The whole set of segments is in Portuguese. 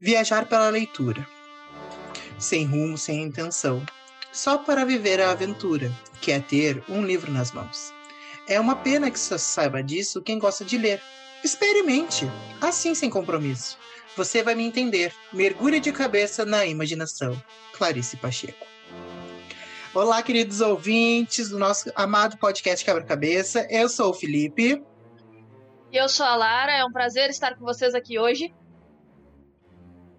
Viajar pela leitura. Sem rumo, sem intenção. Só para viver a aventura, que é ter um livro nas mãos. É uma pena que só saiba disso quem gosta de ler. Experimente, assim sem compromisso. Você vai me entender. Mergulhe de cabeça na imaginação. Clarice Pacheco. Olá, queridos ouvintes do nosso amado podcast Quebra-Cabeça. Eu sou o Felipe. E eu sou a Lara. É um prazer estar com vocês aqui hoje.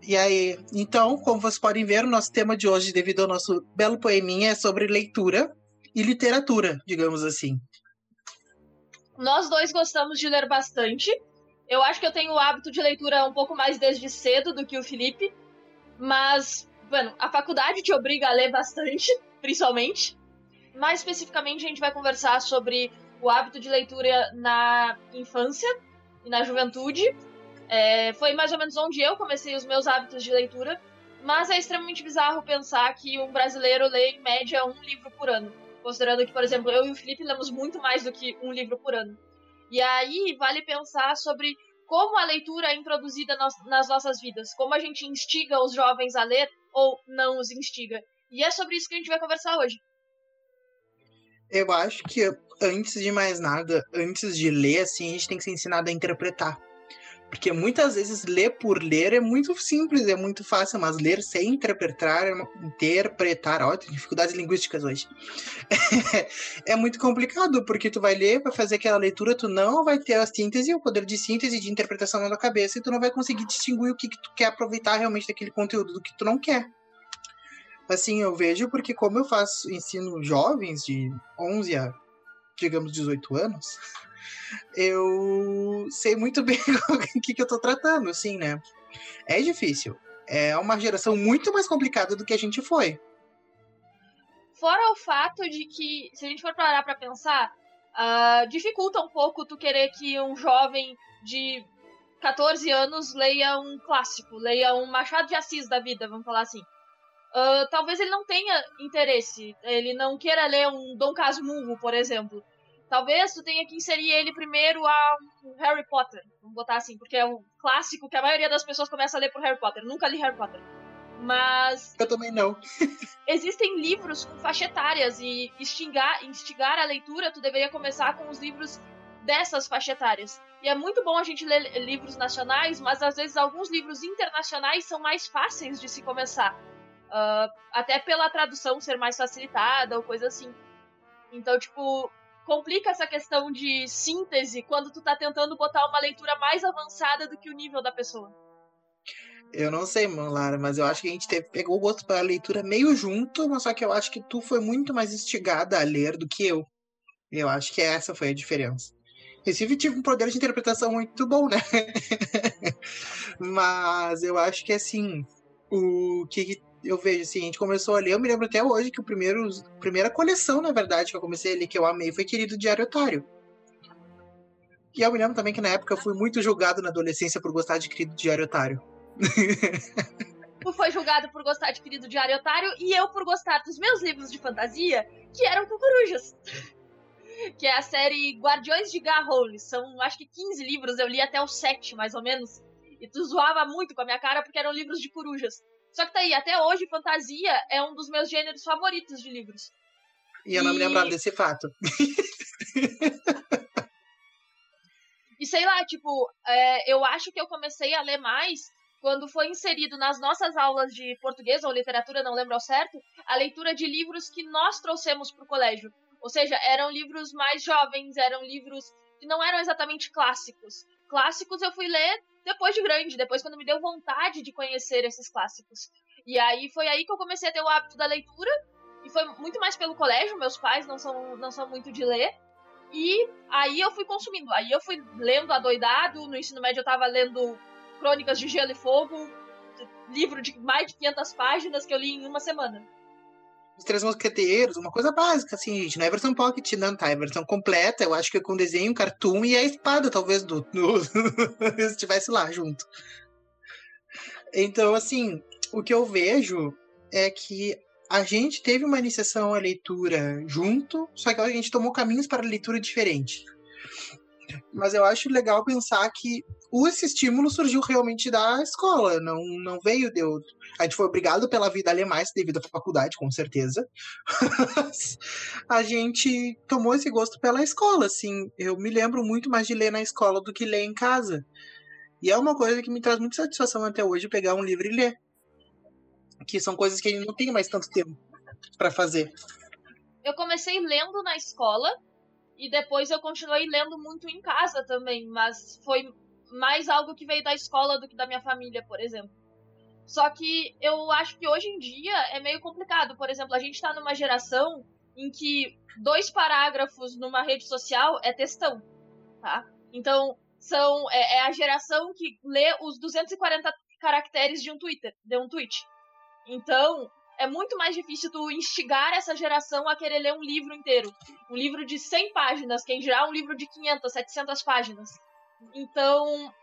E aí, então, como vocês podem ver, o nosso tema de hoje, devido ao nosso belo poeminha, é sobre leitura e literatura, digamos assim. Nós dois gostamos de ler bastante. Eu acho que eu tenho o hábito de leitura um pouco mais desde cedo do que o Felipe, mas, bueno, a faculdade te obriga a ler bastante, principalmente. Mais especificamente, a gente vai conversar sobre o hábito de leitura na infância e na juventude é, foi mais ou menos onde eu comecei os meus hábitos de leitura, mas é extremamente bizarro pensar que um brasileiro lê em média um livro por ano. Considerando que, por exemplo, eu e o Felipe lemos muito mais do que um livro por ano. E aí vale pensar sobre como a leitura é introduzida nas nossas vidas, como a gente instiga os jovens a ler ou não os instiga. E é sobre isso que a gente vai conversar hoje. Eu acho que antes de mais nada, antes de ler, assim, a gente tem que ser ensinado a interpretar. Porque muitas vezes ler por ler é muito simples, é muito fácil, mas ler sem interpretar, é interpretar, ó, tem dificuldades linguísticas hoje. é muito complicado, porque tu vai ler, vai fazer aquela leitura, tu não vai ter a síntese, o poder de síntese de interpretação na tua cabeça, e tu não vai conseguir distinguir o que, que tu quer aproveitar realmente daquele conteúdo do que tu não quer. Assim, eu vejo porque como eu faço ensino jovens de 11 a, digamos, 18 anos, eu sei muito bem o que, que eu tô tratando, assim, né? É difícil. É uma geração muito mais complicada do que a gente foi. Fora o fato de que, se a gente for parar pra pensar, uh, dificulta um pouco tu querer que um jovem de 14 anos leia um clássico, leia um Machado de Assis da vida, vamos falar assim. Uh, talvez ele não tenha interesse, ele não queira ler um Dom Casmurro, por exemplo. Talvez tu tenha que inserir ele primeiro a Harry Potter. Vamos botar assim, porque é um clássico que a maioria das pessoas começa a ler por Harry Potter. Nunca li Harry Potter. Mas. Eu também não. existem livros com faixa etárias e instigar, instigar a leitura, tu deveria começar com os livros dessas faixa etárias. E é muito bom a gente ler livros nacionais, mas às vezes alguns livros internacionais são mais fáceis de se começar. Uh, até pela tradução ser mais facilitada ou coisa assim. Então, tipo, complica essa questão de síntese quando tu tá tentando botar uma leitura mais avançada do que o nível da pessoa. Eu não sei, Lara, mas eu acho que a gente teve, pegou o gosto pela leitura meio junto, mas só que eu acho que tu foi muito mais instigada a ler do que eu. Eu acho que essa foi a diferença. Recife tive um poder de interpretação muito bom, né? mas eu acho que assim, o que eu vejo assim, a gente começou a ler, eu me lembro até hoje que o primeiro, a primeira coleção, na verdade, que eu comecei a ler, que eu amei, foi Querido Diário Otário. E eu me lembro também que na época eu fui muito julgado na adolescência por gostar de Querido Diário Otário. Tu foi julgado por gostar de Querido Diário Otário e eu por gostar dos meus livros de fantasia, que eram com corujas. que é a série Guardiões de Garrole. São, acho que 15 livros, eu li até o 7, mais ou menos. E tu zoava muito com a minha cara porque eram livros de corujas. Só que tá aí, até hoje, fantasia é um dos meus gêneros favoritos de livros. E eu não me lembrava desse fato. e sei lá, tipo, é, eu acho que eu comecei a ler mais quando foi inserido nas nossas aulas de português ou literatura, não lembro ao certo, a leitura de livros que nós trouxemos para o colégio. Ou seja, eram livros mais jovens, eram livros que não eram exatamente clássicos. Clássicos eu fui ler depois de grande, depois quando me deu vontade de conhecer esses clássicos. E aí foi aí que eu comecei a ter o hábito da leitura, e foi muito mais pelo colégio, meus pais não são, não são muito de ler. E aí eu fui consumindo. Aí eu fui lendo adoidado, no ensino médio eu tava lendo Crônicas de Gelo e Fogo, livro de mais de 500 páginas que eu li em uma semana. Os Três Mosqueteiros, uma coisa básica, assim, gente. Não é versão pocket, não, tá? É versão completa, eu acho que é com desenho, cartoon e a espada, talvez, do, do estivesse lá junto. Então, assim, o que eu vejo é que a gente teve uma iniciação à leitura junto, só que a gente tomou caminhos para a leitura diferente. Mas eu acho legal pensar que esse estímulo surgiu realmente da escola, não, não veio de outro. A gente foi obrigado pela vida a ler mais devido à faculdade, com certeza. a gente tomou esse gosto pela escola, assim. Eu me lembro muito mais de ler na escola do que ler em casa. E é uma coisa que me traz muita satisfação até hoje pegar um livro e ler. Que são coisas que a gente não tem mais tanto tempo para fazer. Eu comecei lendo na escola e depois eu continuei lendo muito em casa também, mas foi mais algo que veio da escola do que da minha família, por exemplo. Só que eu acho que hoje em dia é meio complicado. Por exemplo, a gente está numa geração em que dois parágrafos numa rede social é textão, tá? Então, são é, é, a geração que lê os 240 caracteres de um Twitter, de um tweet. Então, é muito mais difícil tu instigar essa geração a querer ler um livro inteiro. Um livro de 100 páginas, que em geral um livro de 500, 700 páginas. Então,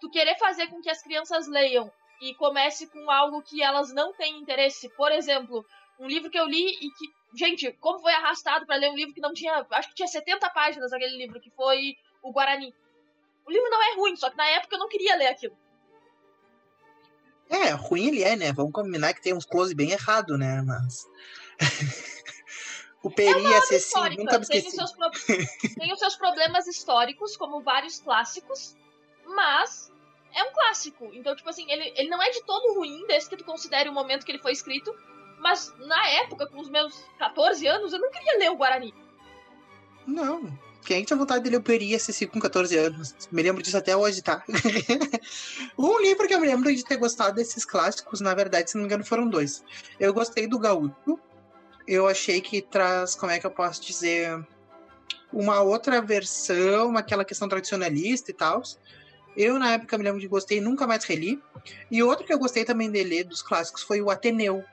tu querer fazer com que as crianças leiam e comece com algo que elas não têm interesse. Por exemplo, um livro que eu li e que. Gente, como foi arrastado para ler um livro que não tinha. Acho que tinha 70 páginas aquele livro, que foi o Guarani. O livro não é ruim, só que na época eu não queria ler aquilo. É, ruim ele é, né? Vamos combinar que tem uns close bem errado, né? Mas. o Peri é acessível, nunca me. Tem os, seus pro... tem os seus problemas históricos, como vários clássicos, mas é um clássico. Então, tipo assim, ele, ele não é de todo ruim, desde que tu considere o momento que ele foi escrito, mas na época, com os meus 14 anos, eu não queria ler o Guarani. Não, quem tinha vontade de ler o Peri acessível com 14 anos? Me lembro disso até hoje, tá? um livro que eu me lembro de ter gostado desses clássicos, na verdade, se não me engano, foram dois. Eu gostei do Gaúcho, eu achei que traz, como é que eu posso dizer, uma outra versão, aquela questão tradicionalista e tal. Eu, na época, me lembro de gostei, nunca mais reli. E outro que eu gostei também de ler dos clássicos foi o Ateneu.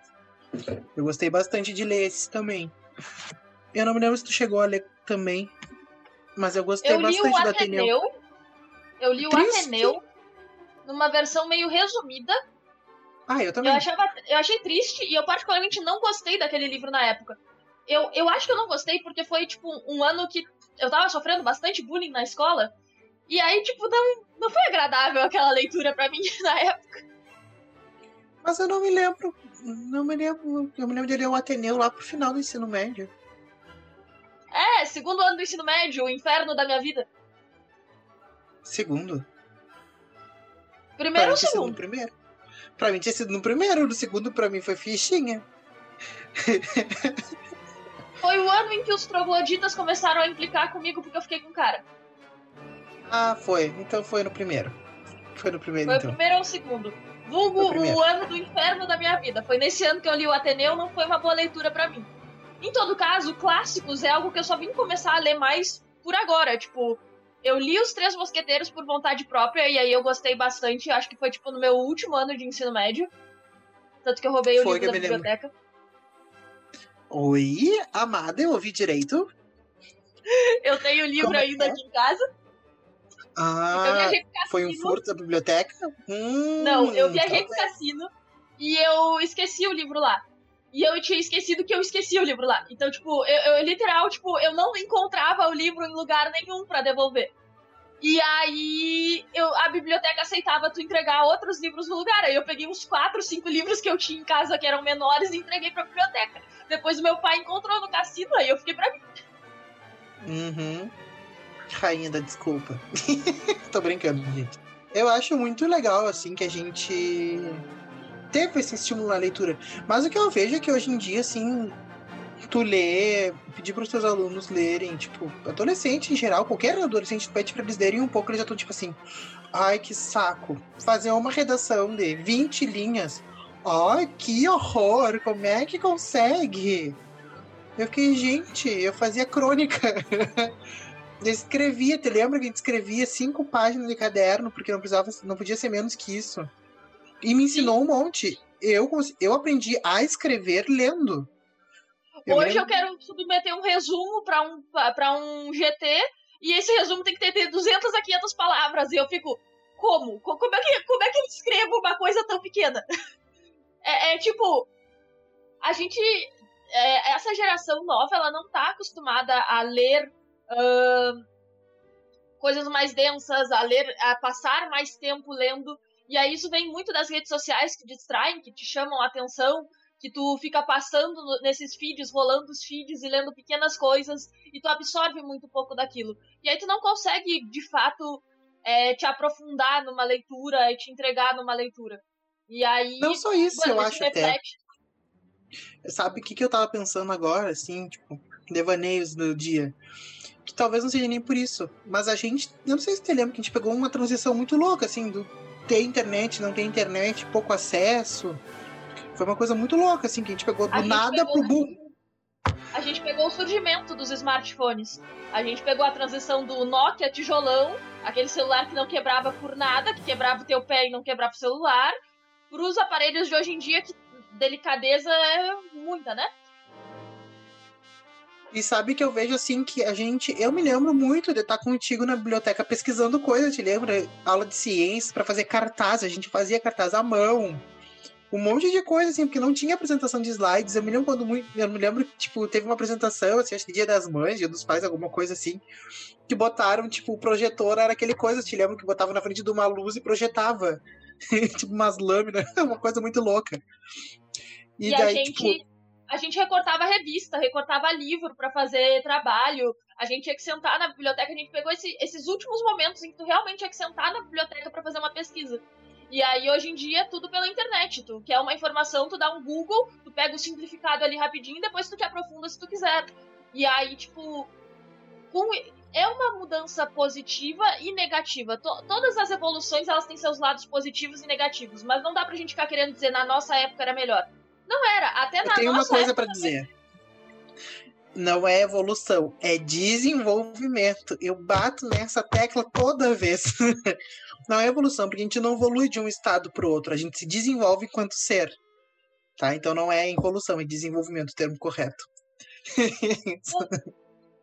Eu gostei bastante de ler esse também. Eu não me lembro se tu chegou a ler também, mas eu gostei eu bastante do Ateneu. Ateneu. Eu li o Triste. Ateneu numa versão meio resumida, ah, eu também. Eu, achava, eu achei triste e eu particularmente não gostei daquele livro na época. Eu, eu acho que eu não gostei porque foi, tipo, um ano que eu tava sofrendo bastante bullying na escola. E aí, tipo, não, não foi agradável aquela leitura para mim na época. Mas eu não me lembro. Não me lembro. Eu me lembro de ler o Ateneu lá pro final do ensino médio. É, segundo ano do ensino médio, o inferno da minha vida. Segundo? Primeiro ou segundo? Primeiro. Pra mim tinha sido no primeiro, no segundo pra mim foi fichinha. Foi o ano em que os trogloditas começaram a implicar comigo porque eu fiquei com cara. Ah, foi. Então foi no primeiro. Foi no primeiro, Foi então. o primeiro ou o segundo. Vulgo o ano do inferno da minha vida. Foi nesse ano que eu li o Ateneu, não foi uma boa leitura para mim. Em todo caso, clássicos é algo que eu só vim começar a ler mais por agora. Tipo, eu li os Três Mosqueteiros por vontade própria e aí eu gostei bastante. Acho que foi tipo no meu último ano de ensino médio. Tanto que eu roubei o foi livro da biblioteca. Oi, amada, eu ouvi direito? eu tenho o livro é ainda é? aqui em casa. Ah, foi um furto da biblioteca? Hum, Não, eu viajei tá pro cassino e eu esqueci o livro lá. E eu tinha esquecido que eu esqueci o livro lá. Então, tipo, eu, eu literal, tipo, eu não encontrava o livro em lugar nenhum para devolver. E aí eu, a biblioteca aceitava tu entregar outros livros no lugar. Aí eu peguei uns quatro, cinco livros que eu tinha em casa que eram menores e entreguei pra biblioteca. Depois o meu pai encontrou no cassino, aí eu fiquei pra mim. Uhum. Rainha da desculpa. Tô brincando, gente. Eu acho muito legal, assim, que a gente teve esse estímulo na leitura. Mas o que eu vejo é que hoje em dia, assim, tu lê, pedir para os teus alunos lerem, tipo, adolescente em geral, qualquer adolescente pede para eles lerem um pouco, eles já estão tipo assim, ai que saco, fazer uma redação de 20 linhas, ai que horror, como é que consegue? Eu fiquei, gente, eu fazia crônica. escrevia, te lembra que a gente escrevia cinco páginas de caderno, porque não precisava, não podia ser menos que isso. E me ensinou Sim. um monte. Eu, eu aprendi a escrever lendo. Eu Hoje eu quero submeter um resumo para um, pra um GT e esse resumo tem que ter 200 a 500 palavras. E eu fico, como? Como é que, como é que eu escrevo uma coisa tão pequena? É, é tipo, a gente. É, essa geração nova, ela não tá acostumada a ler uh, coisas mais densas, a ler, a passar mais tempo lendo. E aí isso vem muito das redes sociais que distraem, que te chamam a atenção, que tu fica passando nesses feeds, rolando os feeds e lendo pequenas coisas, e tu absorve muito pouco daquilo. E aí tu não consegue, de fato, é, te aprofundar numa leitura e te entregar numa leitura. E aí. Não só isso, eu acho reflete... até. Sabe o que, que eu tava pensando agora, assim, tipo, devaneios do dia? Que talvez não seja nem por isso. Mas a gente. Eu não sei se você lembra que a gente pegou uma transição muito louca, assim, do ter internet, não ter internet, pouco acesso. Foi uma coisa muito louca, assim, que a gente pegou do nada pegou... pro boom. A gente pegou o surgimento dos smartphones. A gente pegou a transição do Nokia tijolão, aquele celular que não quebrava por nada, que quebrava o teu pé e não quebrava o celular, para os aparelhos de hoje em dia que delicadeza é muita, né? E sabe que eu vejo assim que a gente. Eu me lembro muito de estar contigo na biblioteca pesquisando coisas, te lembra? Aula de ciências para fazer cartaz, a gente fazia cartaz à mão um monte de coisa, assim, porque não tinha apresentação de slides. Eu me lembro quando muito. Eu me lembro que, tipo, teve uma apresentação, assim, acho que dia das mães, dia dos pais, alguma coisa assim, que botaram, tipo, o projetor era aquele coisa, te lembro que botava na frente de uma luz e projetava. tipo, umas lâminas, uma coisa muito louca. E, e daí, a gente. Tipo... A gente recortava revista, recortava livro para fazer trabalho. A gente tinha que sentar na biblioteca. A gente pegou esse, esses últimos momentos em que tu realmente tinha que sentar na biblioteca para fazer uma pesquisa. E aí, hoje em dia, é tudo pela internet. Tu quer uma informação, tu dá um Google, tu pega o simplificado ali rapidinho, depois tu te aprofunda se tu quiser. E aí, tipo, com... é uma mudança positiva e negativa. To todas as evoluções, elas têm seus lados positivos e negativos, mas não dá pra gente ficar querendo dizer na nossa época era melhor. Não era, até na Eu tenho uma coisa para dizer. Não é evolução, é desenvolvimento. Eu bato nessa tecla toda vez. não é evolução, porque a gente não evolui de um estado para o outro, a gente se desenvolve enquanto ser. Tá? Então não é evolução, é desenvolvimento o termo correto.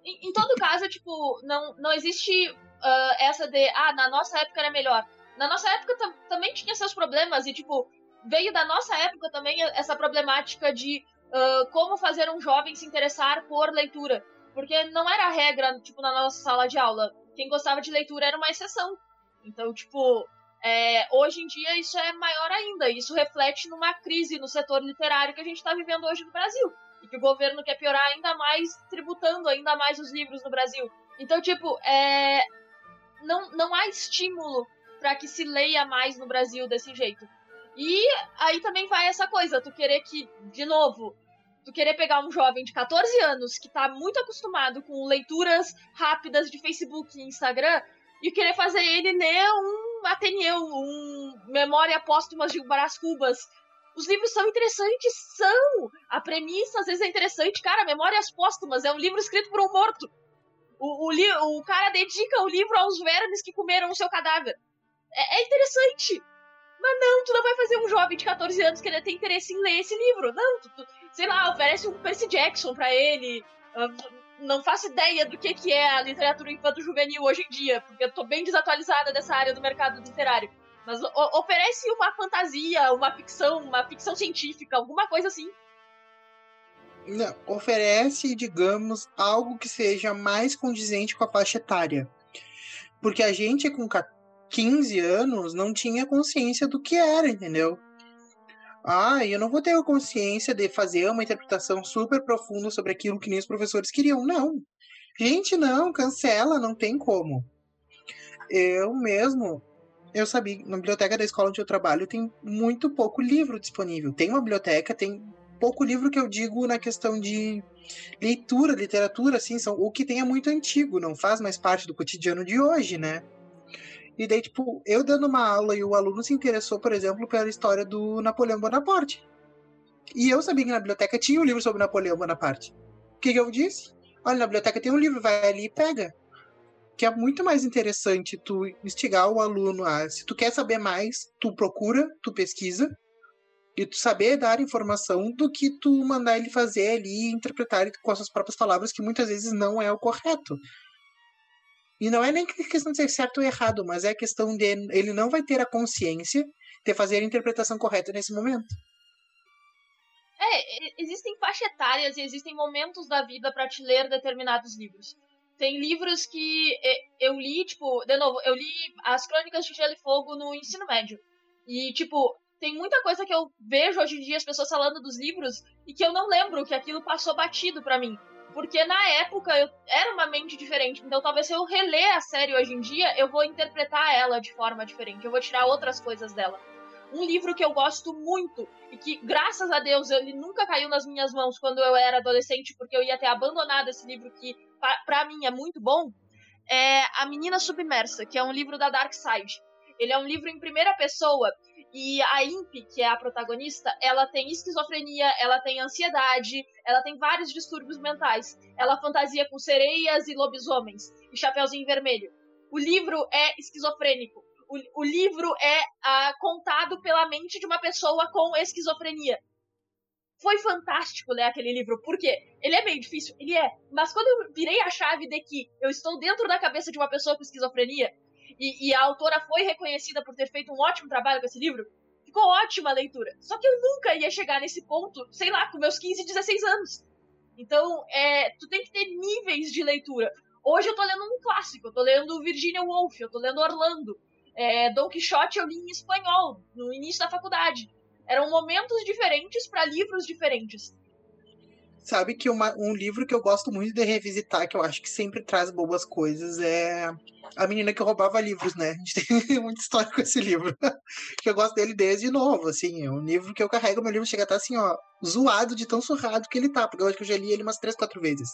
em, em, todo caso, tipo, não, não existe uh, essa de, ah, na nossa época era melhor. Na nossa época também tinha seus problemas, e, tipo, veio da nossa época também essa problemática de uh, como fazer um jovem se interessar por leitura. Porque não era regra, tipo, na nossa sala de aula. Quem gostava de leitura era uma exceção. Então, tipo, é, hoje em dia isso é maior ainda. Isso reflete numa crise no setor literário que a gente está vivendo hoje no Brasil. E que o governo quer piorar ainda mais, tributando ainda mais os livros no Brasil. Então, tipo, é, não, não há estímulo para que se leia mais no Brasil desse jeito. E aí também vai essa coisa, tu querer que, de novo, tu querer pegar um jovem de 14 anos que tá muito acostumado com leituras rápidas de Facebook e Instagram e querer fazer ele ler um Ateneu, um Memória Póstumas de Brás Cubas. Os livros são interessantes, são! A premissa às vezes é interessante. Cara, Memórias Póstumas é um livro escrito por um morto. O, o, o cara dedica o livro aos vermes que comeram o seu cadáver. É, é interessante. Mas não, tu não vai fazer um jovem de 14 anos querer ter interesse em ler esse livro. Não, tu, tu sei lá, oferece um Percy Jackson para ele. Uh, não faço ideia do que, que é a literatura infanto-juvenil hoje em dia, porque eu tô bem desatualizada dessa área do mercado literário. Mas oferece uma fantasia, uma ficção, uma ficção científica, alguma coisa assim. Não, oferece, digamos, algo que seja mais condizente com a faixa etária. Porque a gente com 15 anos não tinha consciência do que era, entendeu? Ah, eu não vou ter a consciência de fazer uma interpretação super profunda sobre aquilo que nem os professores queriam. Não. Gente, não, cancela, não tem como. Eu mesmo, eu sabia, na biblioteca da escola onde eu trabalho tem muito pouco livro disponível. Tem uma biblioteca, tem pouco livro que eu digo na questão de leitura, literatura, assim, são, o que tem é muito antigo, não faz mais parte do cotidiano de hoje, né? E daí, tipo, eu dando uma aula e o aluno se interessou, por exemplo, pela história do Napoleão Bonaparte. E eu sabia que na biblioteca tinha um livro sobre Napoleão Bonaparte. O que, que eu disse? Olha, na biblioteca tem um livro, vai ali e pega. Que é muito mais interessante tu instigar o aluno a. Se tu quer saber mais, tu procura, tu pesquisa, e tu saber dar informação do que tu mandar ele fazer ali e interpretar com as suas próprias palavras, que muitas vezes não é o correto. E não é nem questão de ser certo ou errado, mas é questão de ele não vai ter a consciência de fazer a interpretação correta nesse momento. É, existem faixas etárias e existem momentos da vida para te ler determinados livros. tem livros que eu li, tipo, de novo, eu li as Crônicas de Gelo e Fogo no ensino médio. E, tipo, tem muita coisa que eu vejo hoje em dia as pessoas falando dos livros e que eu não lembro que aquilo passou batido para mim. Porque na época eu era uma mente diferente. Então talvez se eu reler a série hoje em dia, eu vou interpretar ela de forma diferente. Eu vou tirar outras coisas dela. Um livro que eu gosto muito e que, graças a Deus, ele nunca caiu nas minhas mãos quando eu era adolescente, porque eu ia ter abandonado esse livro que, para mim, é muito bom, é A Menina Submersa, que é um livro da Dark Side. Ele é um livro em primeira pessoa e a Imp, que é a protagonista, ela tem esquizofrenia, ela tem ansiedade, ela tem vários distúrbios mentais. Ela fantasia com sereias e lobisomens e Chapeuzinho Vermelho. O livro é esquizofrênico. O, o livro é ah, contado pela mente de uma pessoa com esquizofrenia. Foi fantástico ler aquele livro, porque ele é meio difícil, ele é. Mas quando eu virei a chave de que eu estou dentro da cabeça de uma pessoa com esquizofrenia, e, e, a autora foi reconhecida por ter feito um ótimo trabalho com esse livro, ficou ótima a leitura. Só que eu nunca ia chegar nesse ponto, sei lá, com meus 15, 16 anos. Então, é, tu tem que ter níveis de leitura. Hoje eu tô lendo um clássico, eu tô lendo Virginia Woolf, eu tô lendo Orlando. É, Don Quixote eu li em espanhol, no início da faculdade. Eram momentos diferentes para livros diferentes. Sabe que uma, um livro que eu gosto muito de revisitar, que eu acho que sempre traz boas coisas, é A Menina que Roubava Livros, né? A gente tem muita história com esse livro. que eu gosto dele desde novo, assim. É um livro que eu carrego, meu livro chega a estar assim, ó, zoado de tão surrado que ele tá, porque eu acho que eu já li ele umas três, quatro vezes.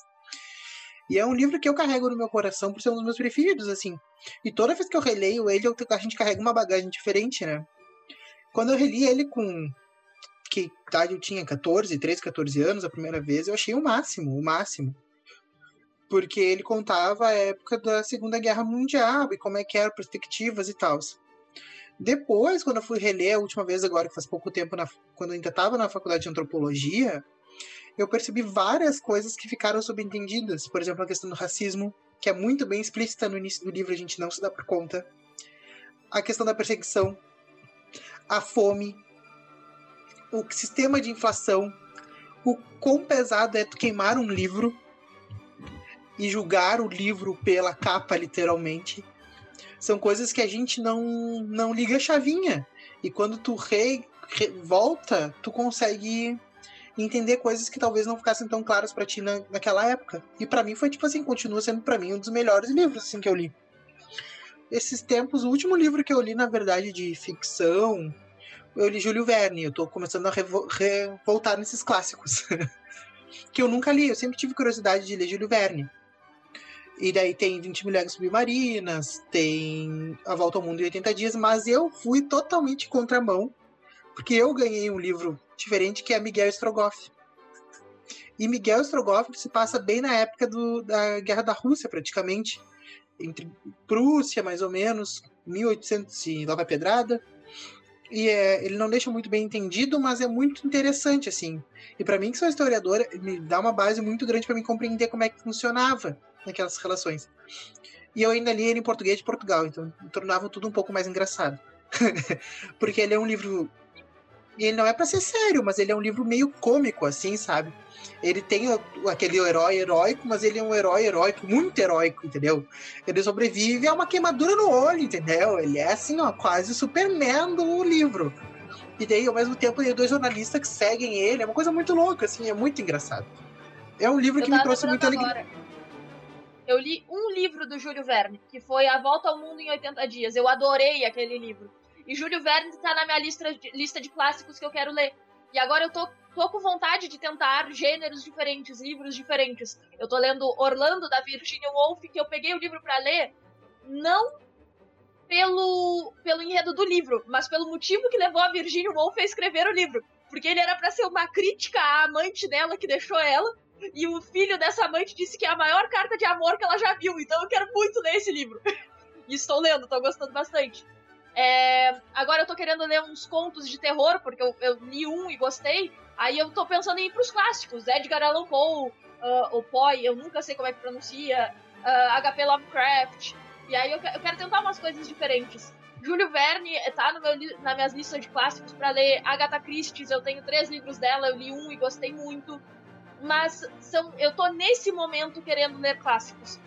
E é um livro que eu carrego no meu coração por ser um dos meus preferidos, assim. E toda vez que eu releio ele, eu, a gente carrega uma bagagem diferente, né? Quando eu reli ele com que idade eu tinha, 14, 13, 14 anos, a primeira vez, eu achei o máximo, o máximo. Porque ele contava a época da Segunda Guerra Mundial e como é que eram perspectivas e tal. Depois, quando eu fui reler a última vez agora, que faz pouco tempo, na, quando eu ainda estava na faculdade de antropologia, eu percebi várias coisas que ficaram subentendidas. Por exemplo, a questão do racismo, que é muito bem explícita no início do livro, a gente não se dá por conta. A questão da perseguição, a fome, o sistema de inflação, o quão pesado é tu queimar um livro e julgar o livro pela capa, literalmente. São coisas que a gente não, não liga a chavinha. E quando tu re, re, volta, tu consegue entender coisas que talvez não ficassem tão claras para ti na, naquela época. E para mim foi tipo assim, continua sendo para mim um dos melhores livros assim que eu li. Esses tempos, o último livro que eu li, na verdade, de ficção, eu li Júlio Verne. Eu tô começando a revo revoltar nesses clássicos. que eu nunca li, eu sempre tive curiosidade de ler Júlio Verne. E daí tem 20 Mulheres Submarinas, tem A Volta ao Mundo em 80 Dias, mas eu fui totalmente contramão, porque eu ganhei um livro diferente que é Miguel Strogoff. E Miguel Strogoff se passa bem na época do, da Guerra da Rússia, praticamente. Entre Prússia, mais ou menos, 1800 e Nova Pedrada, e é, ele não deixa muito bem entendido, mas é muito interessante, assim. E para mim, que sou historiadora, me dá uma base muito grande para me compreender como é que funcionava naquelas relações. E eu ainda li ele em português de Portugal, então tornava tudo um pouco mais engraçado. Porque ele é um livro. Ele não é para ser sério, mas ele é um livro meio cômico, assim, sabe? Ele tem aquele herói heróico, mas ele é um herói heróico, muito heróico, entendeu? Ele sobrevive a uma queimadura no olho, entendeu? Ele é assim, ó, quase o Superman do livro. E daí, ao mesmo tempo, tem dois jornalistas que seguem ele. É uma coisa muito louca, assim, é muito engraçado. É um livro que me trouxe muita alegria. Eu li um livro do Júlio Verne, que foi A Volta ao Mundo em 80 Dias. Eu adorei aquele livro. E Júlio Verne está na minha lista de, lista de clássicos que eu quero ler. E agora eu tô tô com vontade de tentar gêneros diferentes, livros diferentes. Eu tô lendo Orlando da Virginia Woolf, que eu peguei o livro para ler não pelo pelo enredo do livro, mas pelo motivo que levou a Virginia Woolf a escrever o livro, porque ele era para ser uma crítica à amante dela que deixou ela. E o filho dessa amante disse que é a maior carta de amor que ela já viu. Então eu quero muito ler esse livro. e estou lendo, tô gostando bastante. É, agora eu tô querendo ler uns contos de terror, porque eu, eu, li um e gostei. Aí eu tô pensando em ir pros clássicos, Edgar Allan Poe, uh, o Poe, eu nunca sei como é que pronuncia, uh, ah, HP Lovecraft. E aí eu, eu, quero tentar umas coisas diferentes. Júlio Verne tá no meu, na minhas listas de clássicos para ler. Agatha Christie, eu tenho três livros dela, eu li um e gostei muito. Mas são, eu tô nesse momento querendo ler clássicos.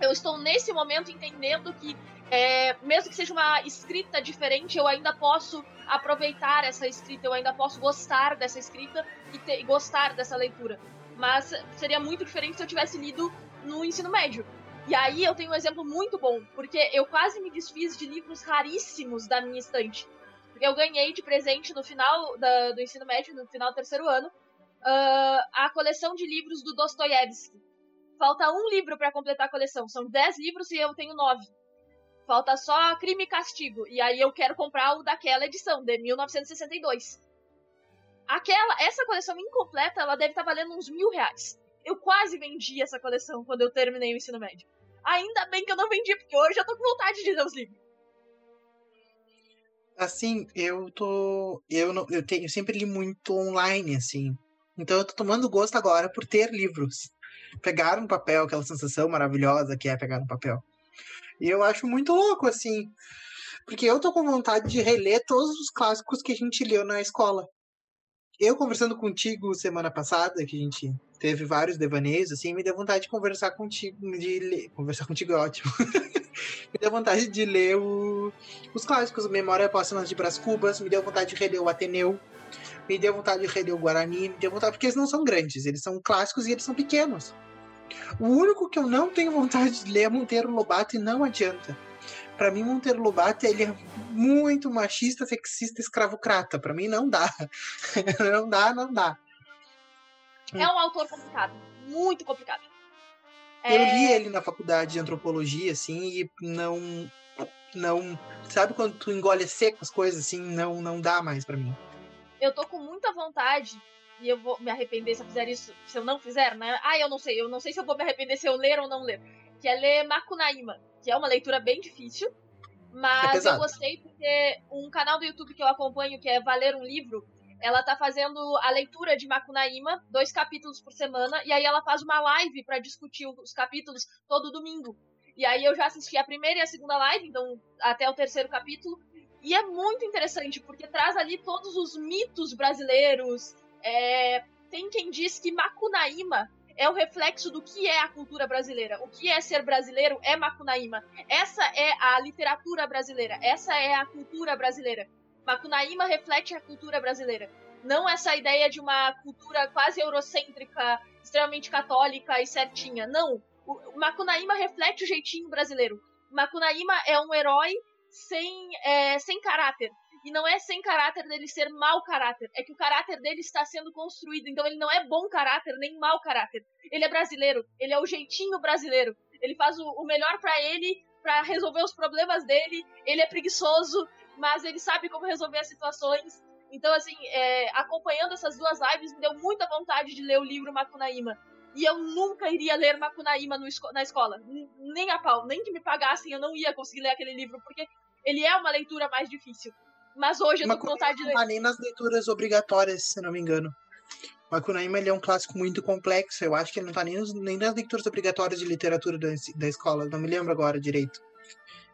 eu estou nesse momento entendendo que, é, mesmo que seja uma escrita diferente, eu ainda posso aproveitar essa escrita, eu ainda posso gostar dessa escrita e, ter, e gostar dessa leitura. Mas seria muito diferente se eu tivesse lido no ensino médio. E aí eu tenho um exemplo muito bom, porque eu quase me desfiz de livros raríssimos da minha estante. Porque eu ganhei de presente no final da, do ensino médio, no final do terceiro ano, uh, a coleção de livros do Dostoiévski. Falta um livro para completar a coleção. São dez livros e eu tenho nove. Falta só Crime e Castigo. E aí eu quero comprar o daquela edição, de 1962. Aquela, essa coleção incompleta, ela deve estar tá valendo uns mil reais. Eu quase vendi essa coleção quando eu terminei o ensino médio. Ainda bem que eu não vendi, porque hoje eu tô com vontade de ler os livros. Assim, eu tô. Eu, não, eu, tenho, eu sempre li muito online, assim. Então eu tô tomando gosto agora por ter livros. Pegar um papel, aquela sensação maravilhosa que é pegar um papel. E eu acho muito louco, assim. Porque eu tô com vontade de reler todos os clássicos que a gente leu na escola. Eu conversando contigo semana passada, que a gente teve vários devaneios, assim, me deu vontade de conversar contigo, de ler. Conversar contigo é ótimo. me deu vontade de ler o... os clássicos, Memória Póstuma de Brás Cubas, me deu vontade de reler o Ateneu, me deu vontade de reler o Guarani, me deu vontade, porque eles não são grandes, eles são clássicos e eles são pequenos. O único que eu não tenho vontade de ler é Monteiro Lobato e não adianta. Para mim, Monteiro Lobato ele é muito machista, sexista, escravocrata. Para mim, não dá. não dá, não dá. É um autor complicado, muito complicado. Eu é... li ele na faculdade de antropologia, assim, e não. Não. Sabe quando tu engole seco as coisas, assim? Não, não dá mais para mim eu tô com muita vontade e eu vou me arrepender se eu fizer isso, se eu não fizer, né? Ah, eu não sei, eu não sei se eu vou me arrepender se eu ler ou não ler. Que é ler Makunaíma, que é uma leitura bem difícil, mas é eu gostei porque um canal do YouTube que eu acompanho, que é Valer um Livro, ela tá fazendo a leitura de Makunaíma, dois capítulos por semana, e aí ela faz uma live para discutir os capítulos todo domingo. E aí eu já assisti a primeira e a segunda live, então até o terceiro capítulo, e é muito interessante, porque traz ali todos os mitos brasileiros. É, tem quem diz que Macunaíma é o reflexo do que é a cultura brasileira. O que é ser brasileiro é Macunaíma. Essa é a literatura brasileira. Essa é a cultura brasileira. Macunaíma reflete a cultura brasileira. Não essa ideia de uma cultura quase eurocêntrica, extremamente católica e certinha. Não. O Macunaíma reflete o jeitinho brasileiro. Macunaíma é um herói sem, é, sem caráter. E não é sem caráter dele ser mau caráter, é que o caráter dele está sendo construído. Então ele não é bom caráter nem mau caráter. Ele é brasileiro, ele é o jeitinho brasileiro. Ele faz o, o melhor para ele, para resolver os problemas dele. Ele é preguiçoso, mas ele sabe como resolver as situações. Então, assim, é, acompanhando essas duas lives, me deu muita vontade de ler o livro Macunaíma. E eu nunca iria ler Macunaíma no, na escola. Nem a pau. Nem que me pagassem, eu não ia conseguir ler aquele livro, porque ele é uma leitura mais difícil. Mas hoje eu tô com vontade de ler. Não tá nem nas leituras obrigatórias, se não me engano. Macunaíma ele é um clássico muito complexo. Eu acho que ele não tá nem, nos, nem nas leituras obrigatórias de literatura da, da escola. Não me lembro agora direito.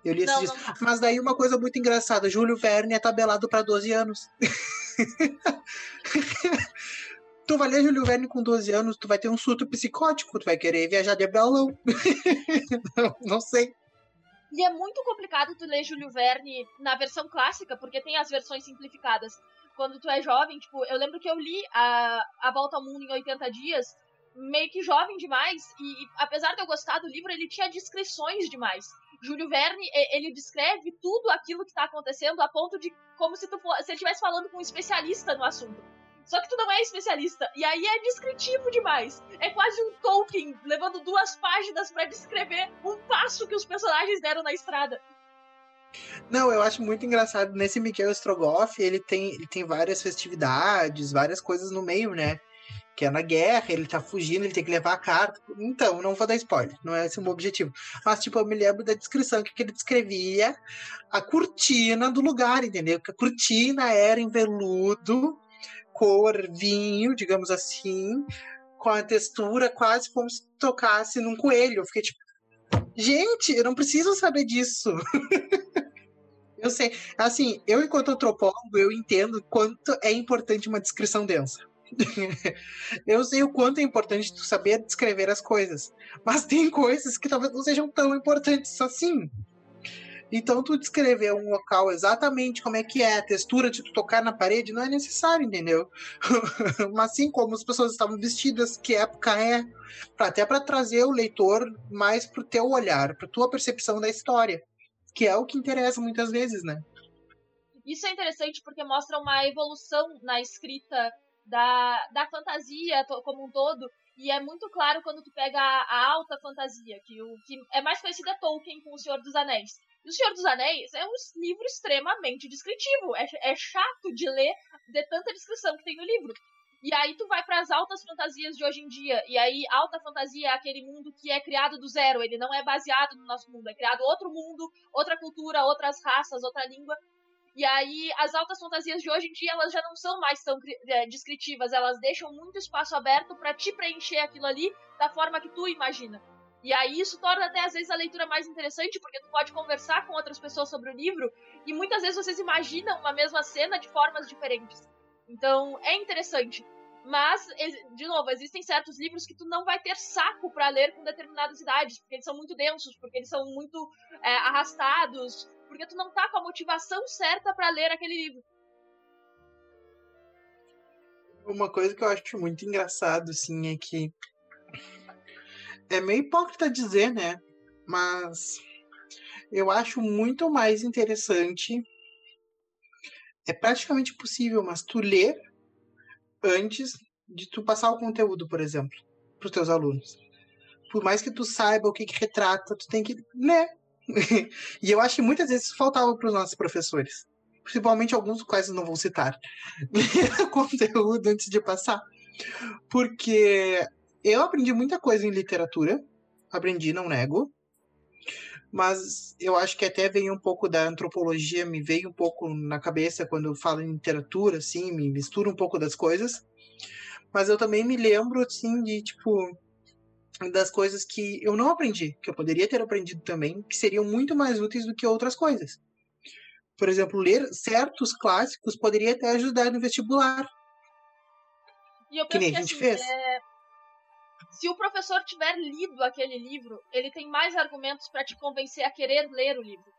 Eu li esses tá. Mas daí uma coisa muito engraçada: Júlio Verne é tabelado para 12 anos. tu vai ler Júlio Verne com 12 anos, tu vai ter um surto psicótico, tu vai querer viajar de avião. não, não sei. E é muito complicado tu ler Júlio Verne na versão clássica, porque tem as versões simplificadas. Quando tu é jovem, tipo, eu lembro que eu li a, a Volta ao Mundo em 80 Dias, meio que jovem demais, e, e apesar de eu gostar do livro, ele tinha descrições demais. Júlio Verne, ele descreve tudo aquilo que está acontecendo a ponto de como se tu se ele estivesse falando com um especialista no assunto. Só que tu não é especialista. E aí é descritivo demais. É quase um Tolkien levando duas páginas para descrever um passo que os personagens deram na estrada. Não, eu acho muito engraçado. Nesse Mikhail Strogoff, ele tem, ele tem várias festividades, várias coisas no meio, né? Que é na guerra, ele tá fugindo, ele tem que levar a carta. Então, não vou dar spoiler, não é esse o meu objetivo. Mas, tipo, eu me lembro da descrição que ele descrevia a cortina do lugar, entendeu? Que a cortina era em veludo cor, vinho, digamos assim, com a textura quase como se tocasse num coelho. Eu fiquei tipo, gente, eu não preciso saber disso. eu sei, assim, eu enquanto antropólogo, eu entendo quanto é importante uma descrição densa. eu sei o quanto é importante tu saber descrever as coisas. Mas tem coisas que talvez não sejam tão importantes assim. Então, tu descrever um local exatamente como é que é, a textura de tu tocar na parede, não é necessário, entendeu? Mas assim como as pessoas estavam vestidas, que época é, até para trazer o leitor mais pro teu olhar, pra tua percepção da história, que é o que interessa muitas vezes, né? Isso é interessante porque mostra uma evolução na escrita da, da fantasia como um todo. E é muito claro quando tu pega a, a alta fantasia, que o que é mais conhecida Tolkien com O Senhor dos Anéis. E O Senhor dos Anéis é um livro extremamente descritivo. É, é chato de ler de tanta descrição que tem no livro. E aí tu vai para as altas fantasias de hoje em dia. E aí alta fantasia é aquele mundo que é criado do zero. Ele não é baseado no nosso mundo. É criado outro mundo, outra cultura, outras raças, outra língua. E aí, as altas fantasias de hoje em dia, elas já não são mais tão é, descritivas, elas deixam muito espaço aberto para te preencher aquilo ali da forma que tu imagina. E aí isso torna até às vezes a leitura mais interessante, porque tu pode conversar com outras pessoas sobre o livro e muitas vezes vocês imaginam uma mesma cena de formas diferentes. Então, é interessante. Mas, de novo, existem certos livros que tu não vai ter saco para ler com determinadas idades, porque eles são muito densos, porque eles são muito é, arrastados, porque tu não tá com a motivação certa para ler aquele livro. Uma coisa que eu acho muito engraçado, assim, é que é meio hipócrita dizer, né? Mas eu acho muito mais interessante. É praticamente possível, mas tu ler antes de tu passar o conteúdo, por exemplo, para os teus alunos. Por mais que tu saiba o que, que retrata, tu tem que ler e eu acho que muitas vezes isso faltava para os nossos professores. Principalmente alguns dos quais eu não vou citar. conteúdo antes de passar. Porque eu aprendi muita coisa em literatura. Aprendi, não nego. Mas eu acho que até veio um pouco da antropologia, me veio um pouco na cabeça quando eu falo em literatura, assim, me mistura um pouco das coisas. Mas eu também me lembro, assim, de, tipo, das coisas que eu não aprendi, que eu poderia ter aprendido também, que seriam muito mais úteis do que outras coisas. Por exemplo, ler certos clássicos poderia até ajudar no vestibular. E eu que nem a gente assim, fez. É... Se o professor tiver lido aquele livro, ele tem mais argumentos para te convencer a querer ler o livro.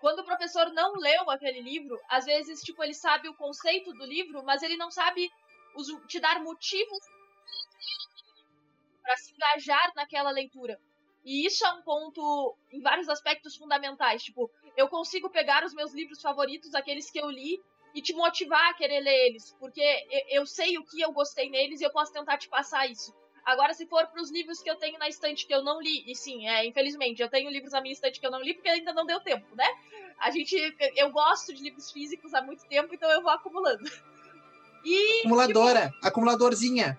Quando o professor não leu aquele livro, às vezes, tipo, ele sabe o conceito do livro, mas ele não sabe te dar motivos para se engajar naquela leitura. E isso é um ponto em vários aspectos fundamentais. Tipo, eu consigo pegar os meus livros favoritos, aqueles que eu li, e te motivar a querer ler eles, porque eu sei o que eu gostei neles e eu posso tentar te passar isso. Agora, se for para os livros que eu tenho na estante que eu não li, e sim, é, infelizmente, eu tenho livros na minha estante que eu não li porque ainda não deu tempo, né? A gente, eu gosto de livros físicos há muito tempo, então eu vou acumulando. E, Acumuladora, tipo, acumuladorzinha.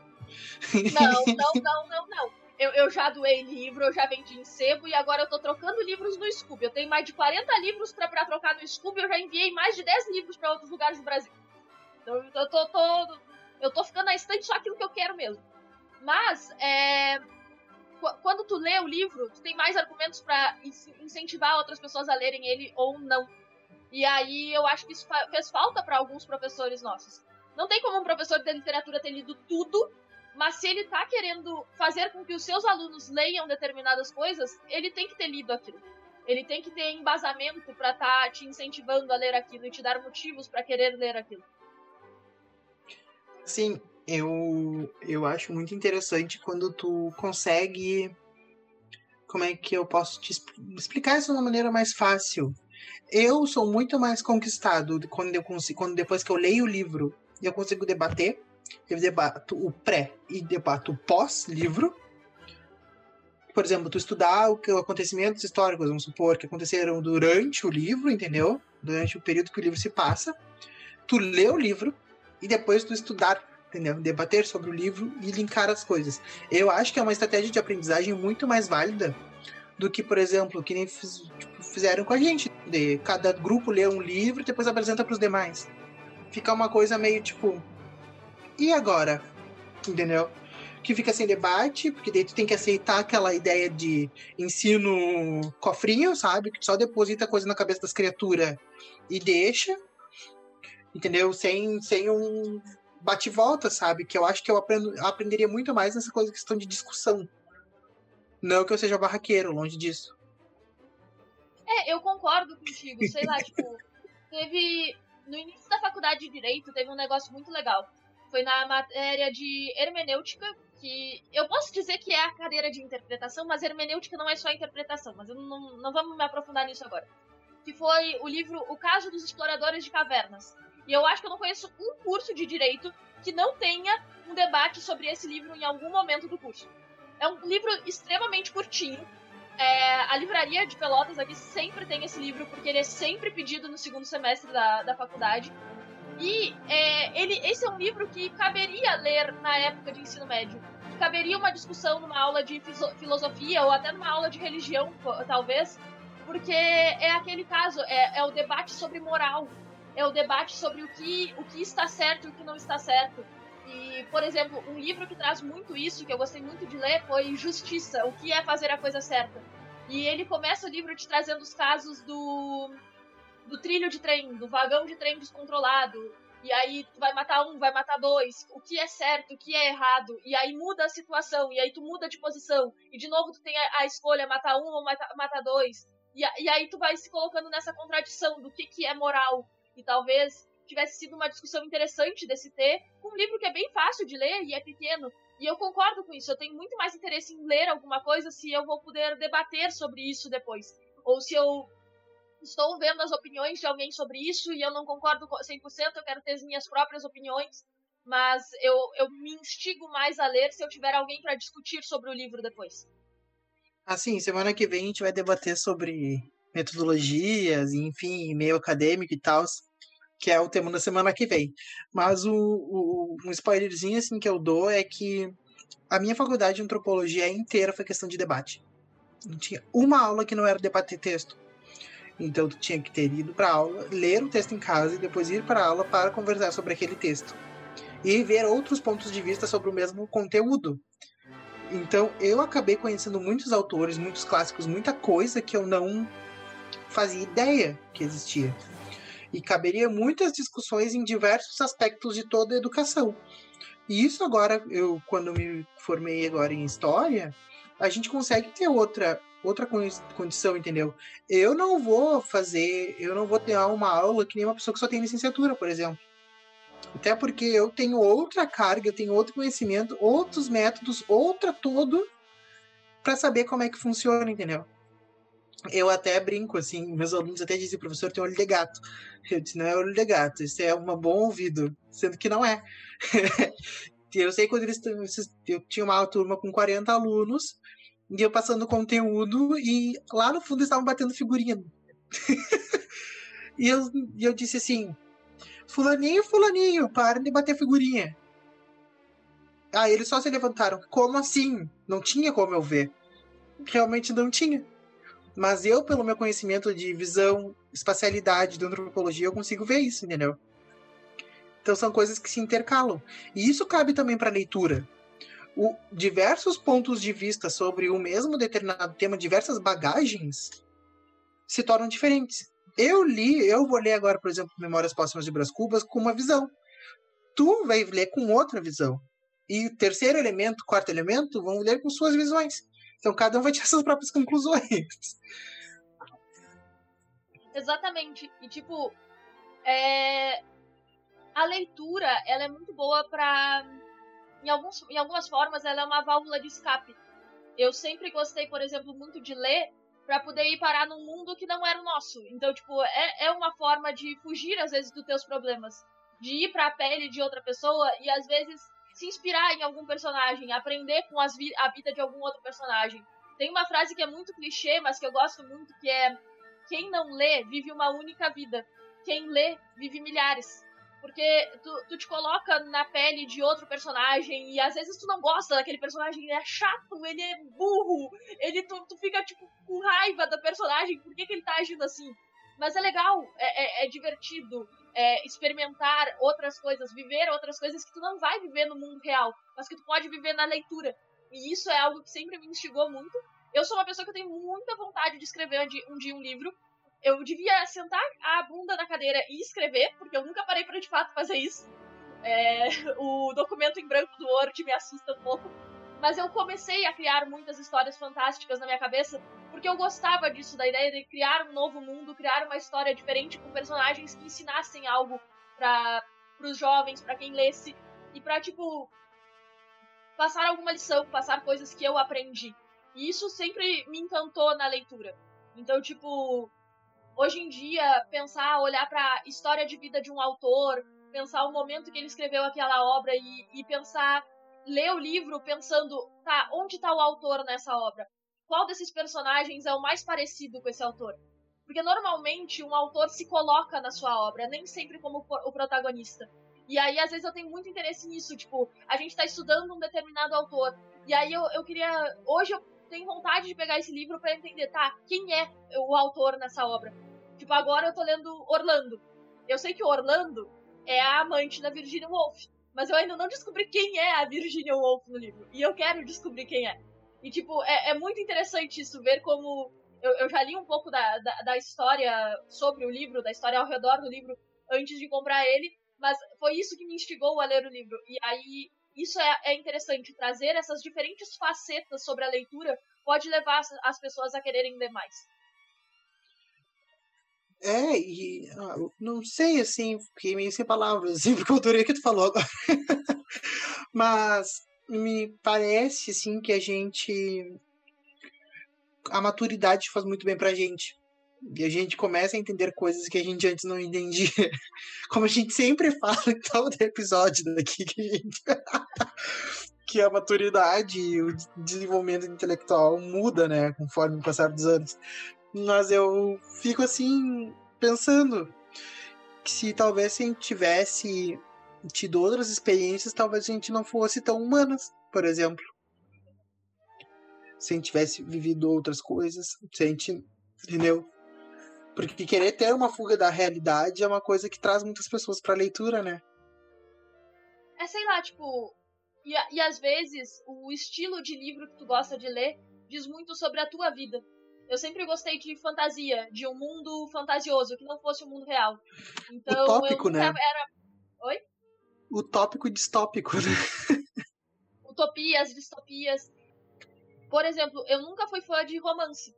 Não, não, não, não, não. Eu, eu já doei livro, eu já vendi em sebo e agora eu tô trocando livros no Scooby. Eu tenho mais de 40 livros pra, pra trocar no Scooby eu já enviei mais de 10 livros para outros lugares do Brasil. Então eu tô, tô, eu tô ficando na estante só aquilo que eu quero mesmo. Mas, é, quando tu lê o livro, tu tem mais argumentos para incentivar outras pessoas a lerem ele ou não. E aí eu acho que isso fez falta para alguns professores nossos. Não tem como um professor de literatura ter lido tudo mas se ele tá querendo fazer com que os seus alunos leiam determinadas coisas, ele tem que ter lido aquilo. Ele tem que ter embasamento para estar tá te incentivando a ler aquilo e te dar motivos para querer ler aquilo. Sim, eu, eu acho muito interessante quando tu consegue. Como é que eu posso te explicar isso de uma maneira mais fácil? Eu sou muito mais conquistado quando, eu consigo, quando depois que eu leio o livro eu consigo debater eu debato o pré e debato o pós-livro. Por exemplo, tu estudar o que acontecimentos históricos, vamos supor, que aconteceram durante o livro, entendeu? Durante o período que o livro se passa. Tu lê o livro e depois tu estudar, entendeu? Debater sobre o livro e linkar as coisas. Eu acho que é uma estratégia de aprendizagem muito mais válida do que, por exemplo, que nem fiz, tipo, fizeram com a gente. De cada grupo lê um livro e depois apresenta para os demais. Fica uma coisa meio tipo, e agora? Entendeu? Que fica sem debate, porque daí tu tem que aceitar aquela ideia de ensino cofrinho, sabe? Que só deposita coisa na cabeça das criaturas e deixa. Entendeu? Sem, sem um bate volta, sabe? Que eu acho que eu aprendo, aprenderia muito mais nessa coisa questão de discussão. Não que eu seja barraqueiro, longe disso. É, eu concordo contigo. Sei lá, tipo, teve. No início da faculdade de Direito, teve um negócio muito legal. Foi na matéria de hermenêutica, que eu posso dizer que é a cadeira de interpretação, mas hermenêutica não é só interpretação, mas eu não, não vamos me aprofundar nisso agora. Que foi o livro O Caso dos Exploradores de Cavernas. E eu acho que eu não conheço um curso de direito que não tenha um debate sobre esse livro em algum momento do curso. É um livro extremamente curtinho. É, a livraria de Pelotas aqui sempre tem esse livro, porque ele é sempre pedido no segundo semestre da, da faculdade. E é, ele, esse é um livro que caberia ler na época de ensino médio. Caberia uma discussão numa aula de filosofia ou até numa aula de religião, talvez, porque é aquele caso, é, é o debate sobre moral, é o debate sobre o que, o que está certo e o que não está certo. E, por exemplo, um livro que traz muito isso, que eu gostei muito de ler, foi Justiça, o que é fazer a coisa certa. E ele começa o livro te trazendo os casos do, do trilho de trem, do vagão de trem descontrolado. E aí tu vai matar um, vai matar dois, o que é certo, o que é errado, e aí muda a situação, e aí tu muda de posição, e de novo tu tem a, a escolha, matar um ou matar, matar dois. E, e aí tu vai se colocando nessa contradição do que, que é moral, e talvez tivesse sido uma discussão interessante desse ter, um livro que é bem fácil de ler e é pequeno. E eu concordo com isso. Eu tenho muito mais interesse em ler alguma coisa se eu vou poder debater sobre isso depois. Ou se eu estou vendo as opiniões de alguém sobre isso e eu não concordo 100%, eu quero ter as minhas próprias opiniões. Mas eu, eu me instigo mais a ler se eu tiver alguém para discutir sobre o livro depois. Assim, semana que vem a gente vai debater sobre metodologias, enfim, meio acadêmico e tal, que é o tema da semana que vem. Mas o, o, um spoilerzinho assim que eu dou é que a minha faculdade de antropologia inteira foi questão de debate. Não tinha uma aula que não era debater texto. Então tu tinha que ter ido para aula, ler o texto em casa e depois ir para aula para conversar sobre aquele texto e ver outros pontos de vista sobre o mesmo conteúdo. Então eu acabei conhecendo muitos autores, muitos clássicos, muita coisa que eu não fazia ideia que existia. E caberia muitas discussões em diversos aspectos de toda a educação. E isso agora, eu quando me formei agora em história, a gente consegue ter outra outra condição, entendeu? Eu não vou fazer, eu não vou ter uma aula que nem uma pessoa que só tem licenciatura, por exemplo. Até porque eu tenho outra carga, eu tenho outro conhecimento, outros métodos, outra todo para saber como é que funciona, entendeu? Eu até brinco, assim, meus alunos até dizem, professor, tem olho de gato. Eu disse, não é olho de gato, isso é um bom ouvido, sendo que não é. eu sei quando eles eu tinha uma turma com 40 alunos, e eu passando conteúdo, e lá no fundo eles estavam batendo figurinha. e, eu, eu disse assim, fulaninho, fulaninho, parem de bater figurinha. Ah, eles só se levantaram. Como assim? Não tinha como eu ver. Realmente não tinha. Mas eu, pelo meu conhecimento de visão, espacialidade da antropologia, eu consigo ver isso, entendeu? Então são coisas que se intercalam. E isso cabe também para leitura. O, diversos pontos de vista sobre o mesmo determinado tema, diversas bagagens, se tornam diferentes. Eu li, eu vou ler agora, por exemplo, Memórias Póstumas de Brás Cubas com uma visão. Tu vai ler com outra visão. E terceiro elemento, quarto elemento, vão ler com suas visões. Então cada um vai tirar suas próprias conclusões. Exatamente. E tipo, é... a leitura, ela é muito boa pra. Em, alguns, em algumas formas, ela é uma válvula de escape. Eu sempre gostei, por exemplo, muito de ler para poder ir parar num mundo que não era o nosso. Então, tipo, é, é uma forma de fugir, às vezes, dos teus problemas. De ir pra pele de outra pessoa e, às vezes, se inspirar em algum personagem, aprender com vi a vida de algum outro personagem. Tem uma frase que é muito clichê, mas que eu gosto muito, que é quem não lê vive uma única vida. Quem lê vive milhares. Porque tu, tu te coloca na pele de outro personagem e às vezes tu não gosta daquele personagem, ele é chato, ele é burro, ele tu, tu fica tipo com raiva do personagem, por que, que ele tá agindo assim? Mas é legal, é, é, é divertido, é, experimentar outras coisas, viver outras coisas que tu não vai viver no mundo real, mas que tu pode viver na leitura. E isso é algo que sempre me instigou muito. Eu sou uma pessoa que tem muita vontade de escrever um dia um livro. Eu devia sentar a bunda na cadeira e escrever, porque eu nunca parei para de fato fazer isso. É, o documento em branco do Word me assusta um pouco. Mas eu comecei a criar muitas histórias fantásticas na minha cabeça, porque eu gostava disso, da ideia de criar um novo mundo, criar uma história diferente com personagens que ensinassem algo para os jovens, para quem lesse, e pra, tipo, passar alguma lição, passar coisas que eu aprendi. E isso sempre me encantou na leitura. Então, tipo, hoje em dia, pensar, olhar para a história de vida de um autor, pensar o momento que ele escreveu aquela obra e, e pensar, ler o livro pensando, tá, onde está o autor nessa obra? Qual desses personagens é o mais parecido com esse autor? Porque normalmente um autor se coloca na sua obra, nem sempre como o protagonista. E aí, às vezes, eu tenho muito interesse nisso. Tipo, a gente tá estudando um determinado autor. E aí eu, eu queria. Hoje eu tenho vontade de pegar esse livro para entender, tá, quem é o autor nessa obra. Tipo, agora eu tô lendo Orlando. Eu sei que Orlando é a amante da Virginia Woolf. Mas eu ainda não descobri quem é a Virginia Woolf no livro. E eu quero descobrir quem é. E, tipo, é, é muito interessante isso, ver como. Eu, eu já li um pouco da, da, da, história sobre o livro, da história ao redor do livro, antes de comprar ele. Mas foi isso que me instigou a ler o livro. E aí isso é, é interessante, trazer essas diferentes facetas sobre a leitura pode levar as pessoas a quererem ler mais. É, e ah, não sei, assim, fiquei meio sem palavras, assim, porque eu adorei o que tu falou agora. Mas me parece, assim, que a gente. A maturidade faz muito bem pra gente. E a gente começa a entender coisas que a gente antes não entendia. Como a gente sempre fala em todo episódio daqui, que a gente. que a maturidade e o desenvolvimento intelectual muda, né, conforme o passar dos anos. Mas eu fico assim, pensando que se talvez se a gente tivesse tido outras experiências, talvez a gente não fosse tão humanas, por exemplo. Se a gente tivesse vivido outras coisas, se a gente. Entendeu? Porque querer ter uma fuga da realidade é uma coisa que traz muitas pessoas pra leitura, né? É, sei lá, tipo. E, e às vezes o estilo de livro que tu gosta de ler diz muito sobre a tua vida. Eu sempre gostei de fantasia, de um mundo fantasioso, que não fosse um mundo real. Então, Utópico, eu né? era. Oi? Utópico e distópico, né? Utopias, distopias. Por exemplo, eu nunca fui fã de romance.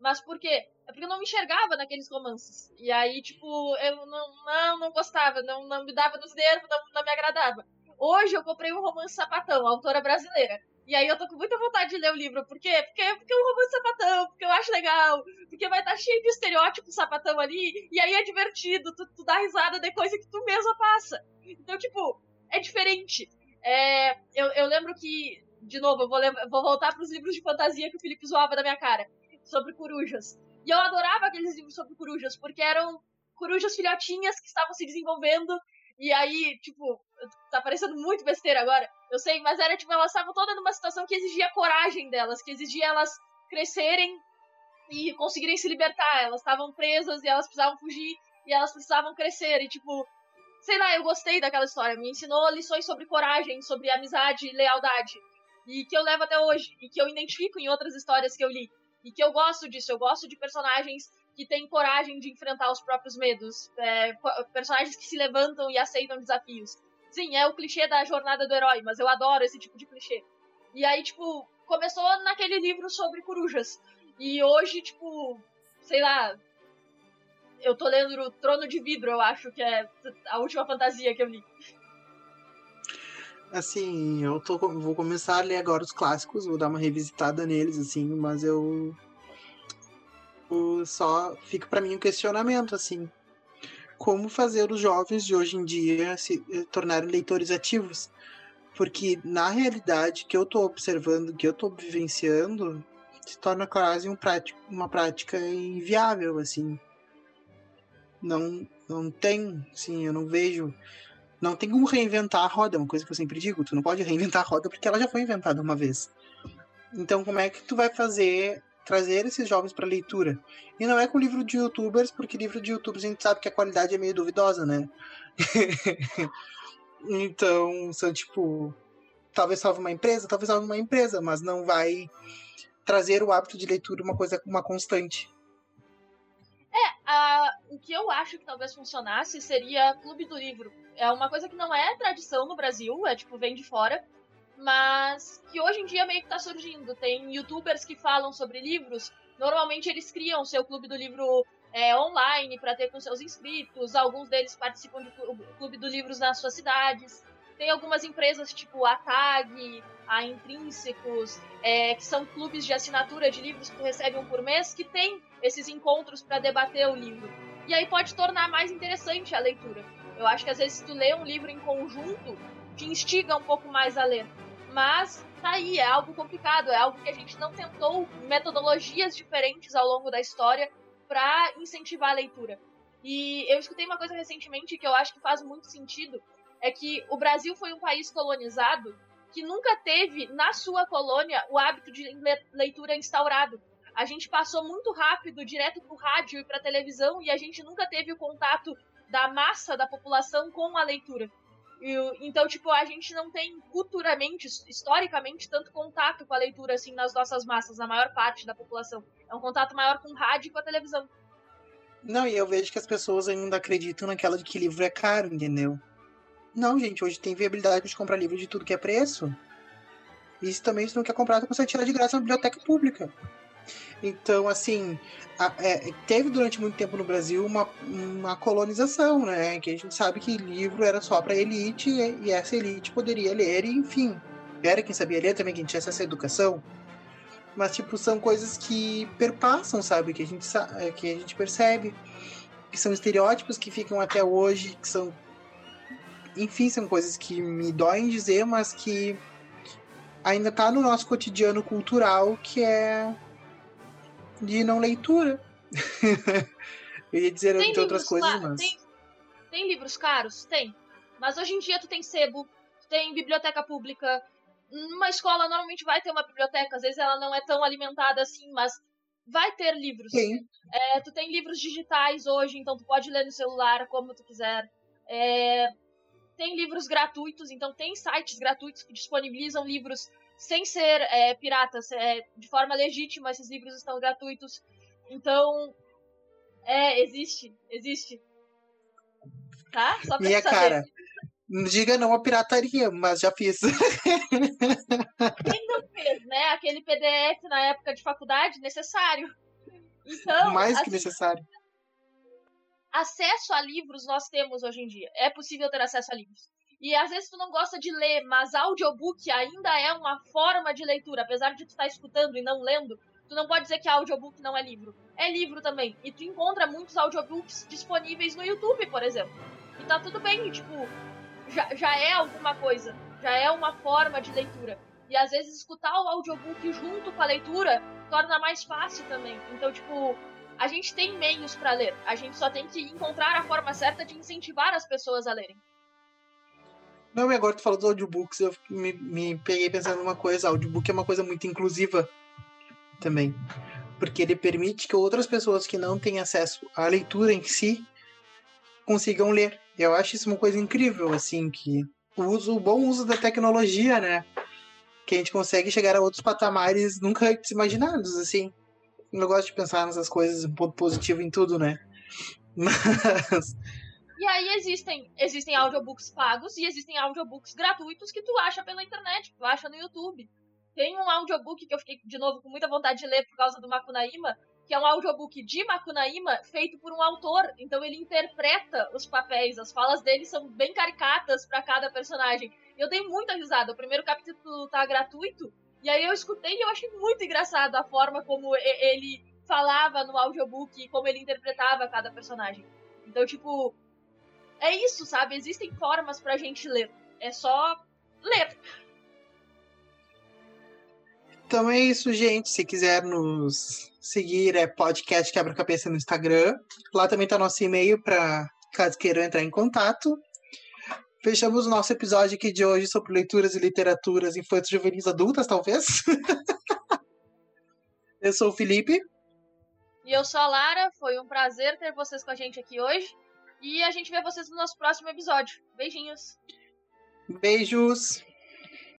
Mas por quê? É porque eu não me enxergava naqueles romances. E aí, tipo, eu não, não, não gostava, não, não me dava nos nervos, não, não me agradava. Hoje eu comprei um romance sapatão, autora brasileira. E aí eu tô com muita vontade de ler o livro. Por quê? Porque, porque é um romance sapatão, porque eu acho legal, porque vai estar tá cheio de estereótipos sapatão ali, e aí é divertido, tu, tu dá risada de coisa que tu mesma passa. Então, tipo, é diferente. É, eu, eu lembro que, de novo, eu vou, vou voltar pros livros de fantasia que o Felipe zoava da minha cara, sobre corujas. E eu adorava aqueles livros sobre corujas, porque eram corujas filhotinhas que estavam se desenvolvendo, e aí, tipo, tá parecendo muito besteira agora, eu sei, mas era tipo, elas estavam todas numa situação que exigia coragem delas, que exigia elas crescerem e conseguirem se libertar. Elas estavam presas e elas precisavam fugir e elas precisavam crescer. E tipo, sei lá, eu gostei daquela história. Me ensinou lições sobre coragem, sobre amizade e lealdade. E que eu levo até hoje. E que eu identifico em outras histórias que eu li. E que eu gosto disso. Eu gosto de personagens que têm coragem de enfrentar os próprios medos. É, personagens que se levantam e aceitam desafios. Sim, é o clichê da jornada do herói, mas eu adoro esse tipo de clichê. E aí, tipo, começou naquele livro sobre corujas. E hoje, tipo, sei lá. Eu tô lendo o Trono de Vidro, eu acho que é a última fantasia que eu li. Assim, eu tô, vou começar a ler agora os clássicos, vou dar uma revisitada neles, assim, mas eu. eu só fica para mim um questionamento, assim como fazer os jovens de hoje em dia se eh, tornarem leitores ativos. Porque, na realidade, que eu estou observando, que eu estou vivenciando, se torna quase um prático, uma prática inviável, assim. Não, não tem, assim, eu não vejo... Não tem como reinventar a roda, é uma coisa que eu sempre digo. Tu não pode reinventar a roda porque ela já foi inventada uma vez. Então, como é que tu vai fazer trazer esses jovens para leitura. E não é com livro de youtubers, porque livro de youtubers a gente sabe que a qualidade é meio duvidosa, né? então, são tipo. Talvez salve uma empresa, talvez salve uma empresa, mas não vai trazer o hábito de leitura uma coisa, uma constante. É, a, o que eu acho que talvez funcionasse seria Clube do Livro. É uma coisa que não é tradição no Brasil, é tipo, vem de fora, mas que hoje em dia meio que tá surgindo. Tem youtubers que falam sobre livros, normalmente eles criam seu Clube do Livro é, online para ter com seus inscritos, alguns deles participam do Clube do Livros nas suas cidades. Tem algumas empresas tipo a TAG, a Intrínsecos, é, que são clubes de assinatura de livros que tu recebe um por mês, que tem esses encontros para debater o livro. E aí pode tornar mais interessante a leitura. Eu acho que às vezes tu lê um livro em conjunto, te instiga um pouco mais a ler. Mas tá aí, é algo complicado, é algo que a gente não tentou metodologias diferentes ao longo da história para incentivar a leitura. E eu escutei uma coisa recentemente que eu acho que faz muito sentido, é que o Brasil foi um país colonizado que nunca teve na sua colônia o hábito de leitura instaurado. A gente passou muito rápido direto para o rádio e para a televisão e a gente nunca teve o contato da massa da população com a leitura. E, então, tipo, a gente não tem culturalmente, historicamente, tanto contato com a leitura assim nas nossas massas, na maior parte da população. É um contato maior com o rádio e com a televisão. Não, e eu vejo que as pessoas ainda acreditam naquela de que livro é caro, entendeu? Não, gente, hoje tem viabilidade de comprar livro de tudo que é preço. Isso também, se não quer comprar, você consegue tirar de graça na biblioteca pública. Então, assim, a, é, teve durante muito tempo no Brasil uma, uma colonização, né? Que a gente sabe que livro era só para elite e, e, essa elite poderia ler, e, enfim, era quem sabia ler também, quem tinha essa educação. Mas, tipo, são coisas que perpassam, sabe? Que a gente, é, que a gente percebe. Que são estereótipos que ficam até hoje, que são enfim, são coisas que me doem dizer, mas que ainda tá no nosso cotidiano cultural, que é de não leitura. Eu ia dizer tem outras coisas, mas. Tem, tem livros caros? Tem. Mas hoje em dia tu tem sebo, tu tem biblioteca pública. Uma escola normalmente vai ter uma biblioteca, às vezes ela não é tão alimentada assim, mas vai ter livros. É, tu tem livros digitais hoje, então tu pode ler no celular como tu quiser. É, tem livros gratuitos, então tem sites gratuitos que disponibilizam livros sem ser é, piratas, é, de forma legítima, esses livros estão gratuitos. Então, é, existe, existe. Tá? Só pra Minha saber. cara, diga não a pirataria, mas já fiz. Quem não fez, né? Aquele PDF na época de faculdade, necessário. Então, Mais assim, que necessário acesso a livros nós temos hoje em dia. É possível ter acesso a livros. E às vezes tu não gosta de ler, mas audiobook ainda é uma forma de leitura, apesar de tu estar tá escutando e não lendo. Tu não pode dizer que audiobook não é livro. É livro também. E tu encontra muitos audiobooks disponíveis no YouTube, por exemplo. E tá tudo bem, tipo, já, já é alguma coisa. Já é uma forma de leitura. E às vezes escutar o audiobook junto com a leitura torna mais fácil também. Então, tipo, a gente tem meios para ler. A gente só tem que encontrar a forma certa de incentivar as pessoas a lerem. Não, e agora tu falou dos audiobooks, eu me, me peguei pensando numa coisa, audiobook é uma coisa muito inclusiva também. Porque ele permite que outras pessoas que não têm acesso à leitura em si consigam ler. Eu acho isso uma coisa incrível, assim, que o uso, o bom uso da tecnologia, né? Que a gente consegue chegar a outros patamares nunca imaginados, assim eu gosto de pensar nessas coisas, um ponto positivo em tudo, né? Mas. E aí existem, existem audiobooks pagos e existem audiobooks gratuitos que tu acha pela internet, tu acha no YouTube. Tem um audiobook que eu fiquei de novo com muita vontade de ler por causa do Makunaíma, que é um audiobook de Makunaíma feito por um autor. Então ele interpreta os papéis, as falas dele são bem caricatas para cada personagem. Eu dei muita risada. O primeiro capítulo tá gratuito e aí eu escutei e eu achei muito engraçado a forma como ele falava no audiobook e como ele interpretava cada personagem. Então, tipo, é isso, sabe? Existem formas pra gente ler. É só ler. Então é isso, gente. Se quiser nos seguir, é podcast quebra-cabeça no Instagram. Lá também tá nosso e-mail para caso queiram entrar em contato. Fechamos o nosso episódio aqui de hoje sobre leituras e literaturas infantis juvenis adultas, talvez. eu sou o Felipe. E eu sou a Lara. Foi um prazer ter vocês com a gente aqui hoje. E a gente vê vocês no nosso próximo episódio. Beijinhos. Beijos.